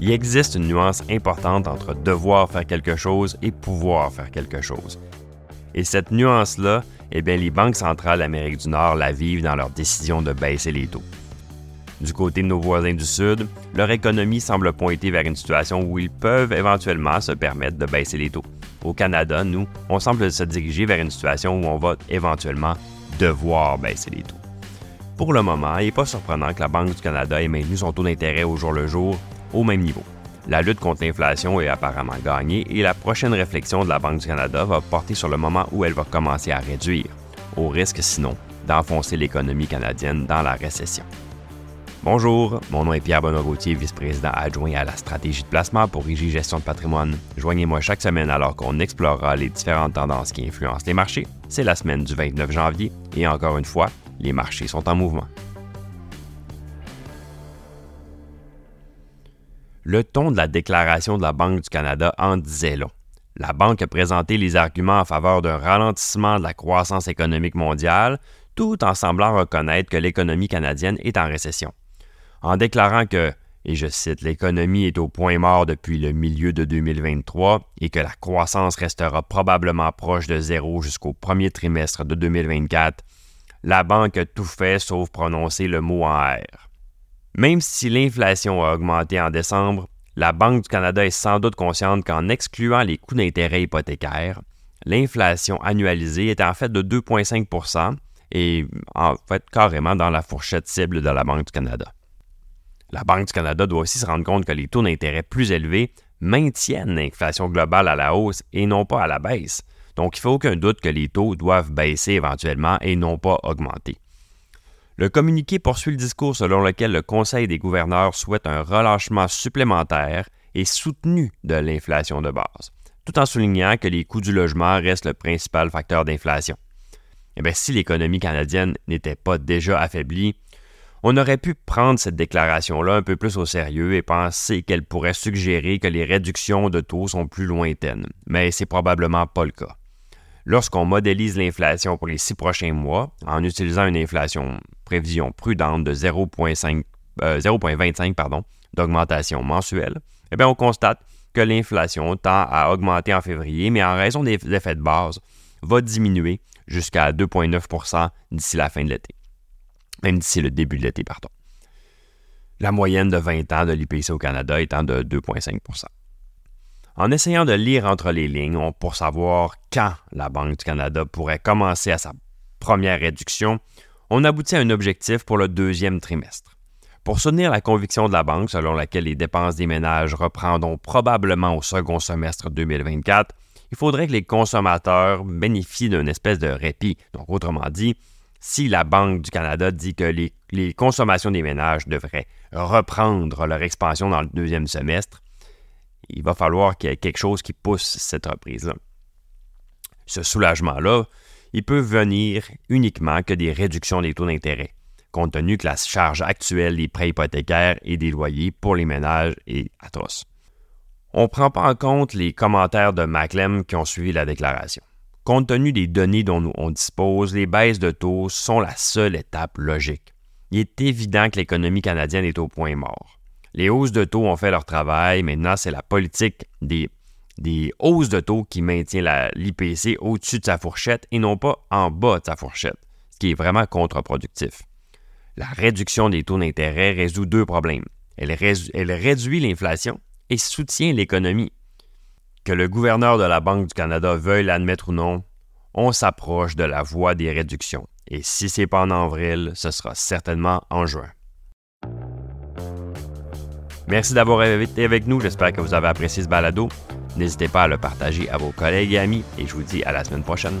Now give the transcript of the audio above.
Il existe une nuance importante entre devoir faire quelque chose et pouvoir faire quelque chose. Et cette nuance-là, eh bien, les banques centrales d'Amérique du Nord la vivent dans leur décision de baisser les taux. Du côté de nos voisins du Sud, leur économie semble pointer vers une situation où ils peuvent éventuellement se permettre de baisser les taux. Au Canada, nous, on semble se diriger vers une situation où on va éventuellement devoir baisser les taux. Pour le moment, il n'est pas surprenant que la Banque du Canada ait maintenu son taux d'intérêt au jour le jour au même niveau. La lutte contre l'inflation est apparemment gagnée et la prochaine réflexion de la Banque du Canada va porter sur le moment où elle va commencer à réduire, au risque sinon d'enfoncer l'économie canadienne dans la récession. Bonjour, mon nom est Pierre Benoît vice-président adjoint à la stratégie de placement pour IG Gestion de patrimoine. Joignez-moi chaque semaine alors qu'on explorera les différentes tendances qui influencent les marchés. C'est la semaine du 29 janvier et encore une fois, les marchés sont en mouvement. Le ton de la déclaration de la Banque du Canada en disait long. La Banque a présenté les arguments en faveur d'un ralentissement de la croissance économique mondiale, tout en semblant reconnaître que l'économie canadienne est en récession en déclarant que, et je cite, l'économie est au point mort depuis le milieu de 2023 et que la croissance restera probablement proche de zéro jusqu'au premier trimestre de 2024, la banque a tout fait sauf prononcer le mot en R. Même si l'inflation a augmenté en décembre, la Banque du Canada est sans doute consciente qu'en excluant les coûts d'intérêt hypothécaires, l'inflation annualisée est en fait de 2,5% et en fait carrément dans la fourchette cible de la Banque du Canada. La Banque du Canada doit aussi se rendre compte que les taux d'intérêt plus élevés maintiennent l'inflation globale à la hausse et non pas à la baisse. Donc, il ne fait aucun doute que les taux doivent baisser éventuellement et non pas augmenter. Le communiqué poursuit le discours selon lequel le Conseil des gouverneurs souhaite un relâchement supplémentaire et soutenu de l'inflation de base, tout en soulignant que les coûts du logement restent le principal facteur d'inflation. Eh bien, si l'économie canadienne n'était pas déjà affaiblie, on aurait pu prendre cette déclaration-là un peu plus au sérieux et penser qu'elle pourrait suggérer que les réductions de taux sont plus lointaines, mais c'est probablement pas le cas. Lorsqu'on modélise l'inflation pour les six prochains mois en utilisant une inflation prévision prudente de 0,25 euh, d'augmentation mensuelle, eh bien, on constate que l'inflation tend à augmenter en février, mais en raison des effets de base, va diminuer jusqu'à 2,9% d'ici la fin de l'été même d'ici le début de l'été, pardon. La moyenne de 20 ans de l'IPC au Canada étant de 2,5 En essayant de lire entre les lignes pour savoir quand la Banque du Canada pourrait commencer à sa première réduction, on aboutit à un objectif pour le deuxième trimestre. Pour soutenir la conviction de la banque selon laquelle les dépenses des ménages reprendront probablement au second semestre 2024, il faudrait que les consommateurs bénéficient d'une espèce de répit. Donc, autrement dit, si la Banque du Canada dit que les, consommations des ménages devraient reprendre leur expansion dans le deuxième semestre, il va falloir qu'il y ait quelque chose qui pousse cette reprise-là. Ce soulagement-là, il peut venir uniquement que des réductions des taux d'intérêt, compte tenu que la charge actuelle des prêts hypothécaires et des loyers pour les ménages est atroce. On ne prend pas en compte les commentaires de Maclem qui ont suivi la déclaration. Compte tenu des données dont on dispose, les baisses de taux sont la seule étape logique. Il est évident que l'économie canadienne est au point mort. Les hausses de taux ont fait leur travail, maintenant c'est la politique des, hausses de taux qui maintient l'IPC au-dessus de sa fourchette et non pas en bas de sa fourchette, ce qui est vraiment contre-productif. La réduction des taux d'intérêt résout deux problèmes. Elle, elle réduit l'inflation et soutient l'économie. Que le gouverneur de la Banque du Canada veuille l'admettre ou non, on s'approche de la voie des réductions. Et si c'est pas en avril, ce sera certainement en juin. Merci d'avoir été avec nous. J'espère que vous avez apprécié ce balado. N'hésitez pas à le partager à vos collègues et amis et je vous dis à la semaine prochaine.